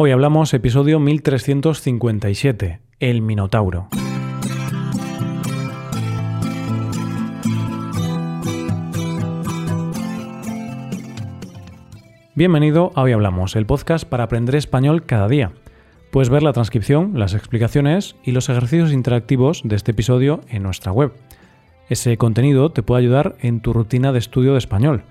Hoy hablamos episodio 1357, El Minotauro. Bienvenido a Hoy Hablamos, el podcast para aprender español cada día. Puedes ver la transcripción, las explicaciones y los ejercicios interactivos de este episodio en nuestra web. Ese contenido te puede ayudar en tu rutina de estudio de español.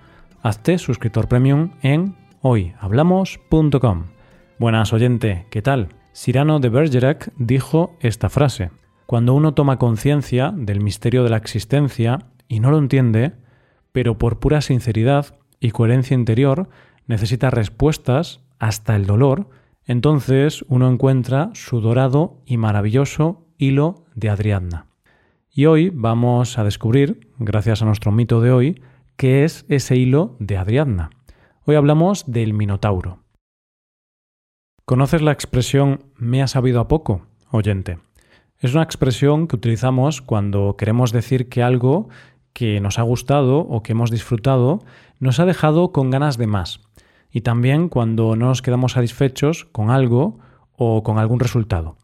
Hazte suscriptor premium en hoyhablamos.com. Buenas oyente, ¿qué tal? Cyrano de Bergerac dijo esta frase. Cuando uno toma conciencia del misterio de la existencia y no lo entiende, pero por pura sinceridad y coherencia interior necesita respuestas hasta el dolor, entonces uno encuentra su dorado y maravilloso hilo de Adriadna. Y hoy vamos a descubrir, gracias a nuestro mito de hoy, qué es ese hilo de Adriadna. Hoy hablamos del Minotauro. ¿Conoces la expresión me ha sabido a poco, oyente? Es una expresión que utilizamos cuando queremos decir que algo que nos ha gustado o que hemos disfrutado nos ha dejado con ganas de más. Y también cuando no nos quedamos satisfechos con algo o con algún resultado.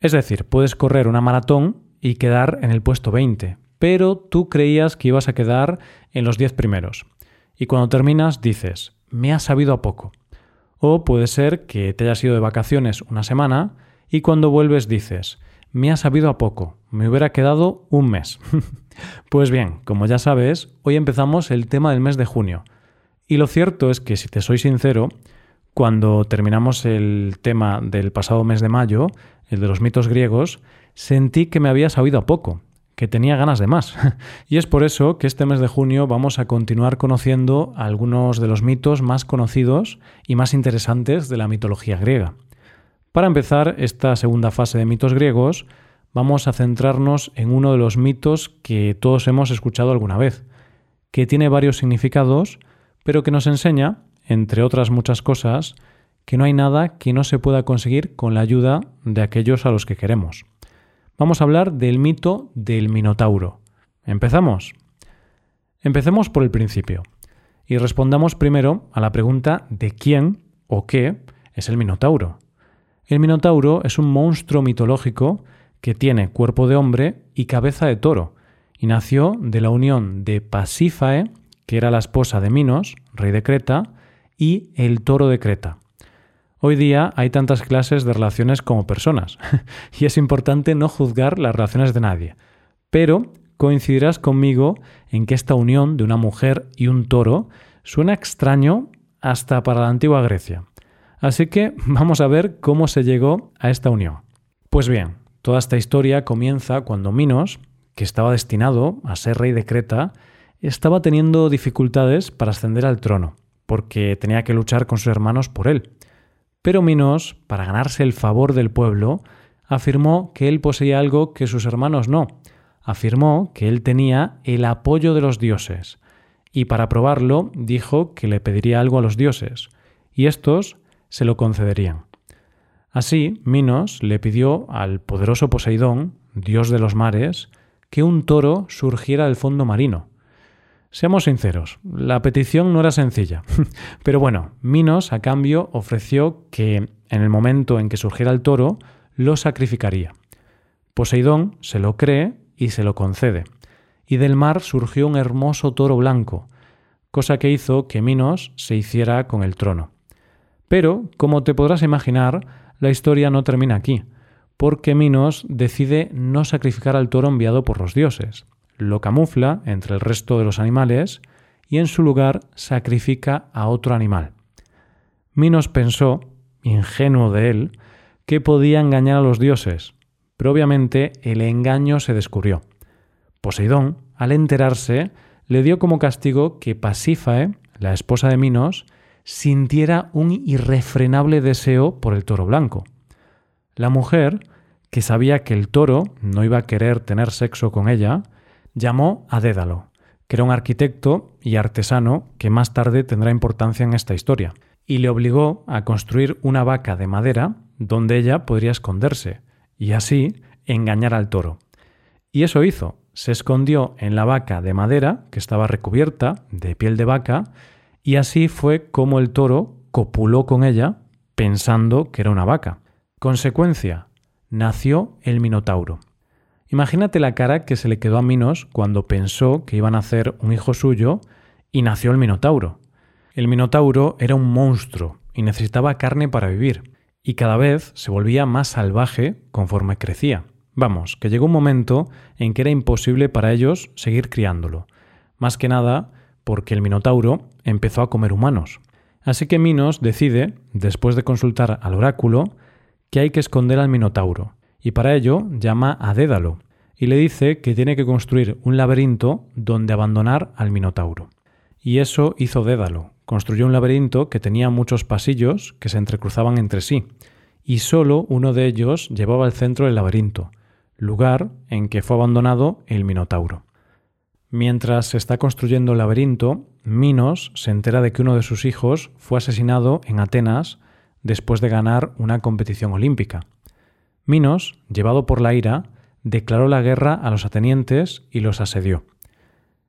Es decir, puedes correr una maratón y quedar en el puesto 20, pero tú creías que ibas a quedar en los 10 primeros. Y cuando terminas dices, me ha sabido a poco. O puede ser que te hayas ido de vacaciones una semana y cuando vuelves dices, me ha sabido a poco, me hubiera quedado un mes. pues bien, como ya sabes, hoy empezamos el tema del mes de junio. Y lo cierto es que, si te soy sincero, cuando terminamos el tema del pasado mes de mayo, el de los mitos griegos, sentí que me había sabido a poco que tenía ganas de más. y es por eso que este mes de junio vamos a continuar conociendo algunos de los mitos más conocidos y más interesantes de la mitología griega. Para empezar esta segunda fase de mitos griegos, vamos a centrarnos en uno de los mitos que todos hemos escuchado alguna vez, que tiene varios significados, pero que nos enseña, entre otras muchas cosas, que no hay nada que no se pueda conseguir con la ayuda de aquellos a los que queremos vamos a hablar del mito del Minotauro. ¿Empezamos? Empecemos por el principio y respondamos primero a la pregunta de quién o qué es el Minotauro. El Minotauro es un monstruo mitológico que tiene cuerpo de hombre y cabeza de toro, y nació de la unión de Pasífae, que era la esposa de Minos, rey de Creta, y el toro de Creta. Hoy día hay tantas clases de relaciones como personas, y es importante no juzgar las relaciones de nadie. Pero coincidirás conmigo en que esta unión de una mujer y un toro suena extraño hasta para la antigua Grecia. Así que vamos a ver cómo se llegó a esta unión. Pues bien, toda esta historia comienza cuando Minos, que estaba destinado a ser rey de Creta, estaba teniendo dificultades para ascender al trono, porque tenía que luchar con sus hermanos por él. Pero Minos, para ganarse el favor del pueblo, afirmó que él poseía algo que sus hermanos no. Afirmó que él tenía el apoyo de los dioses. Y para probarlo dijo que le pediría algo a los dioses, y estos se lo concederían. Así, Minos le pidió al poderoso Poseidón, dios de los mares, que un toro surgiera del fondo marino, Seamos sinceros, la petición no era sencilla. Pero bueno, Minos a cambio ofreció que en el momento en que surgiera el toro, lo sacrificaría. Poseidón se lo cree y se lo concede. Y del mar surgió un hermoso toro blanco, cosa que hizo que Minos se hiciera con el trono. Pero, como te podrás imaginar, la historia no termina aquí, porque Minos decide no sacrificar al toro enviado por los dioses, lo camufla entre el resto de los animales y en su lugar sacrifica a otro animal. Minos pensó, ingenuo de él, que podía engañar a los dioses, pero obviamente el engaño se descubrió. Poseidón, al enterarse, le dio como castigo que Pasífae, la esposa de Minos, sintiera un irrefrenable deseo por el toro blanco. La mujer, que sabía que el toro no iba a querer tener sexo con ella, llamó a Dédalo, que era un arquitecto y artesano que más tarde tendrá importancia en esta historia, y le obligó a construir una vaca de madera donde ella podría esconderse, y así engañar al toro. Y eso hizo, se escondió en la vaca de madera, que estaba recubierta de piel de vaca, y así fue como el toro copuló con ella, pensando que era una vaca. Consecuencia, nació el Minotauro. Imagínate la cara que se le quedó a Minos cuando pensó que iban a hacer un hijo suyo y nació el Minotauro. El Minotauro era un monstruo y necesitaba carne para vivir, y cada vez se volvía más salvaje conforme crecía. Vamos, que llegó un momento en que era imposible para ellos seguir criándolo, más que nada porque el Minotauro empezó a comer humanos. Así que Minos decide, después de consultar al oráculo, que hay que esconder al Minotauro, y para ello llama a Dédalo, y le dice que tiene que construir un laberinto donde abandonar al Minotauro. Y eso hizo Dédalo, construyó un laberinto que tenía muchos pasillos que se entrecruzaban entre sí, y solo uno de ellos llevaba al centro del laberinto, lugar en que fue abandonado el Minotauro. Mientras se está construyendo el laberinto, Minos se entera de que uno de sus hijos fue asesinado en Atenas después de ganar una competición olímpica. Minos, llevado por la ira, declaró la guerra a los atenienses y los asedió.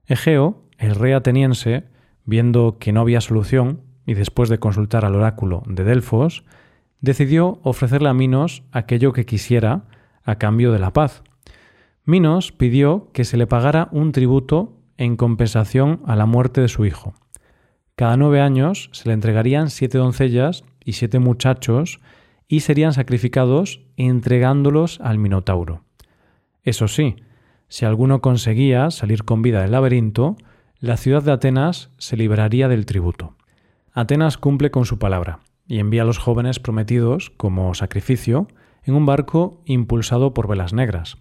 Egeo, el rey ateniense, viendo que no había solución, y después de consultar al oráculo de Delfos, decidió ofrecerle a Minos aquello que quisiera a cambio de la paz. Minos pidió que se le pagara un tributo en compensación a la muerte de su hijo. Cada nueve años se le entregarían siete doncellas y siete muchachos y serían sacrificados entregándolos al Minotauro. Eso sí, si alguno conseguía salir con vida del laberinto, la ciudad de Atenas se liberaría del tributo. Atenas cumple con su palabra y envía a los jóvenes prometidos como sacrificio en un barco impulsado por velas negras.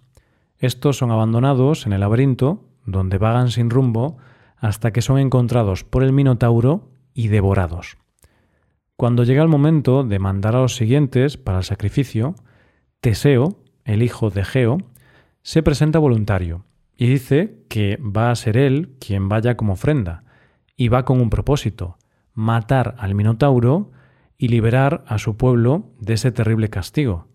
Estos son abandonados en el laberinto, donde vagan sin rumbo, hasta que son encontrados por el Minotauro y devorados. Cuando llega el momento de mandar a los siguientes para el sacrificio, Teseo, el hijo de Geo, se presenta voluntario y dice que va a ser él quien vaya como ofrenda, y va con un propósito, matar al Minotauro y liberar a su pueblo de ese terrible castigo.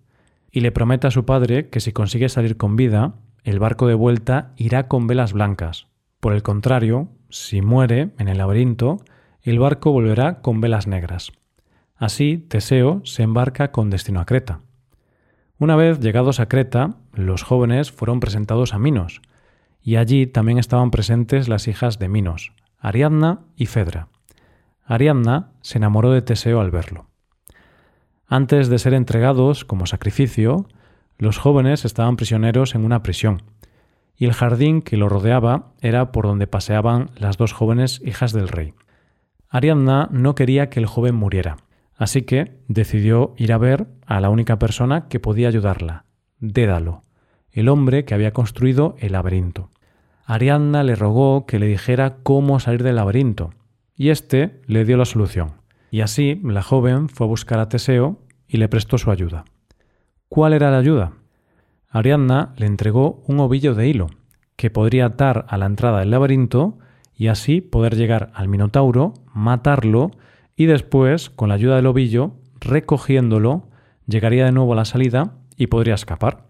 Y le promete a su padre que si consigue salir con vida, el barco de vuelta irá con velas blancas. Por el contrario, si muere en el laberinto, el barco volverá con velas negras. Así, Teseo se embarca con destino a Creta. Una vez llegados a Creta, los jóvenes fueron presentados a Minos, y allí también estaban presentes las hijas de Minos, Ariadna y Fedra. Ariadna se enamoró de Teseo al verlo. Antes de ser entregados como sacrificio, los jóvenes estaban prisioneros en una prisión, y el jardín que lo rodeaba era por donde paseaban las dos jóvenes hijas del rey. Ariadna no quería que el joven muriera, así que decidió ir a ver a la única persona que podía ayudarla, Dédalo, el hombre que había construido el laberinto. Ariadna le rogó que le dijera cómo salir del laberinto, y éste le dio la solución. Y así la joven fue a buscar a Teseo y le prestó su ayuda. ¿Cuál era la ayuda? Ariadna le entregó un ovillo de hilo, que podría atar a la entrada del laberinto y así poder llegar al Minotauro, matarlo y después, con la ayuda del ovillo, recogiéndolo, llegaría de nuevo a la salida y podría escapar.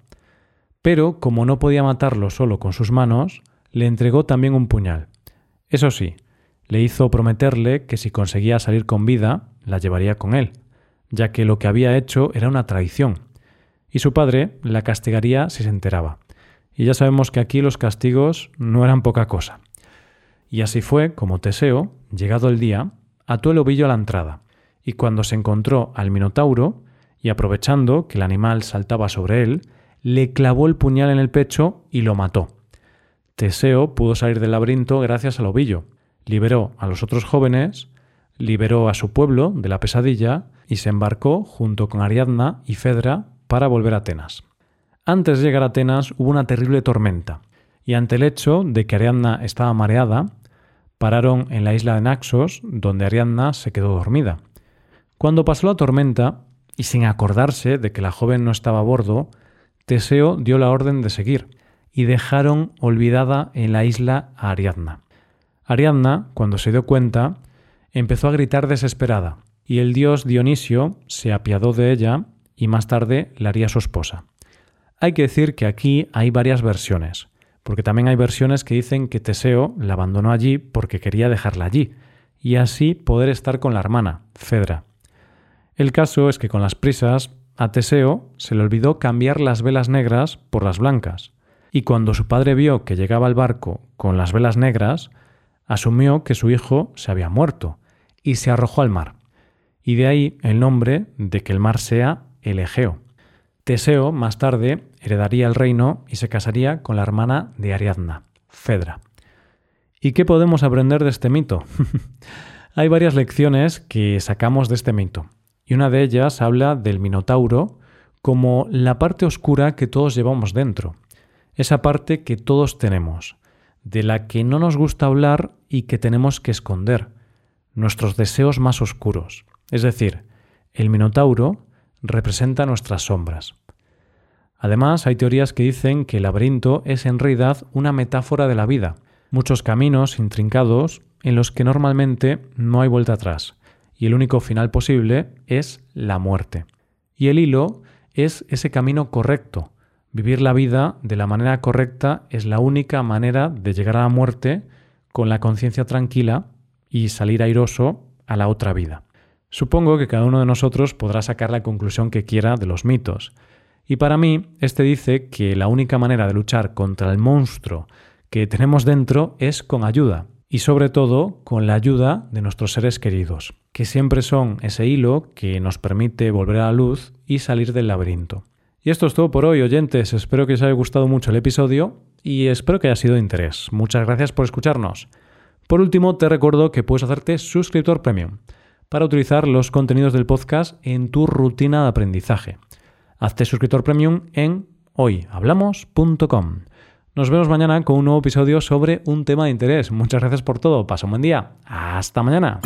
Pero como no podía matarlo solo con sus manos, le entregó también un puñal. Eso sí, le hizo prometerle que si conseguía salir con vida, la llevaría con él, ya que lo que había hecho era una traición, y su padre la castigaría si se enteraba. Y ya sabemos que aquí los castigos no eran poca cosa. Y así fue como Teseo, llegado el día, ató el ovillo a la entrada, y cuando se encontró al Minotauro, y aprovechando que el animal saltaba sobre él, le clavó el puñal en el pecho y lo mató. Teseo pudo salir del laberinto gracias al ovillo, liberó a los otros jóvenes, liberó a su pueblo de la pesadilla y se embarcó junto con Ariadna y Fedra para volver a Atenas. Antes de llegar a Atenas hubo una terrible tormenta, y ante el hecho de que Ariadna estaba mareada, pararon en la isla de Naxos, donde Ariadna se quedó dormida. Cuando pasó la tormenta, y sin acordarse de que la joven no estaba a bordo, Teseo dio la orden de seguir, y dejaron olvidada en la isla a Ariadna. Ariadna, cuando se dio cuenta, empezó a gritar desesperada, y el dios Dionisio se apiadó de ella y más tarde la haría su esposa. Hay que decir que aquí hay varias versiones, porque también hay versiones que dicen que Teseo la abandonó allí porque quería dejarla allí, y así poder estar con la hermana, Fedra. El caso es que con las prisas, a Teseo se le olvidó cambiar las velas negras por las blancas, y cuando su padre vio que llegaba al barco con las velas negras, asumió que su hijo se había muerto y se arrojó al mar. Y de ahí el nombre de que el mar sea el Egeo. Teseo, más tarde, heredaría el reino y se casaría con la hermana de Ariadna, Fedra. ¿Y qué podemos aprender de este mito? Hay varias lecciones que sacamos de este mito, y una de ellas habla del Minotauro como la parte oscura que todos llevamos dentro, esa parte que todos tenemos, de la que no nos gusta hablar y que tenemos que esconder, nuestros deseos más oscuros. Es decir, el Minotauro representa nuestras sombras. Además, hay teorías que dicen que el laberinto es en realidad una metáfora de la vida, muchos caminos intrincados en los que normalmente no hay vuelta atrás, y el único final posible es la muerte. Y el hilo es ese camino correcto, Vivir la vida de la manera correcta es la única manera de llegar a la muerte con la conciencia tranquila y salir airoso a la otra vida. Supongo que cada uno de nosotros podrá sacar la conclusión que quiera de los mitos. Y para mí, este dice que la única manera de luchar contra el monstruo que tenemos dentro es con ayuda, y sobre todo con la ayuda de nuestros seres queridos, que siempre son ese hilo que nos permite volver a la luz y salir del laberinto. Y esto es todo por hoy, oyentes. Espero que os haya gustado mucho el episodio y espero que haya sido de interés. Muchas gracias por escucharnos. Por último, te recuerdo que puedes hacerte suscriptor premium para utilizar los contenidos del podcast en tu rutina de aprendizaje. Hazte suscriptor premium en hoyhablamos.com. Nos vemos mañana con un nuevo episodio sobre un tema de interés. Muchas gracias por todo. Pasa un buen día. Hasta mañana.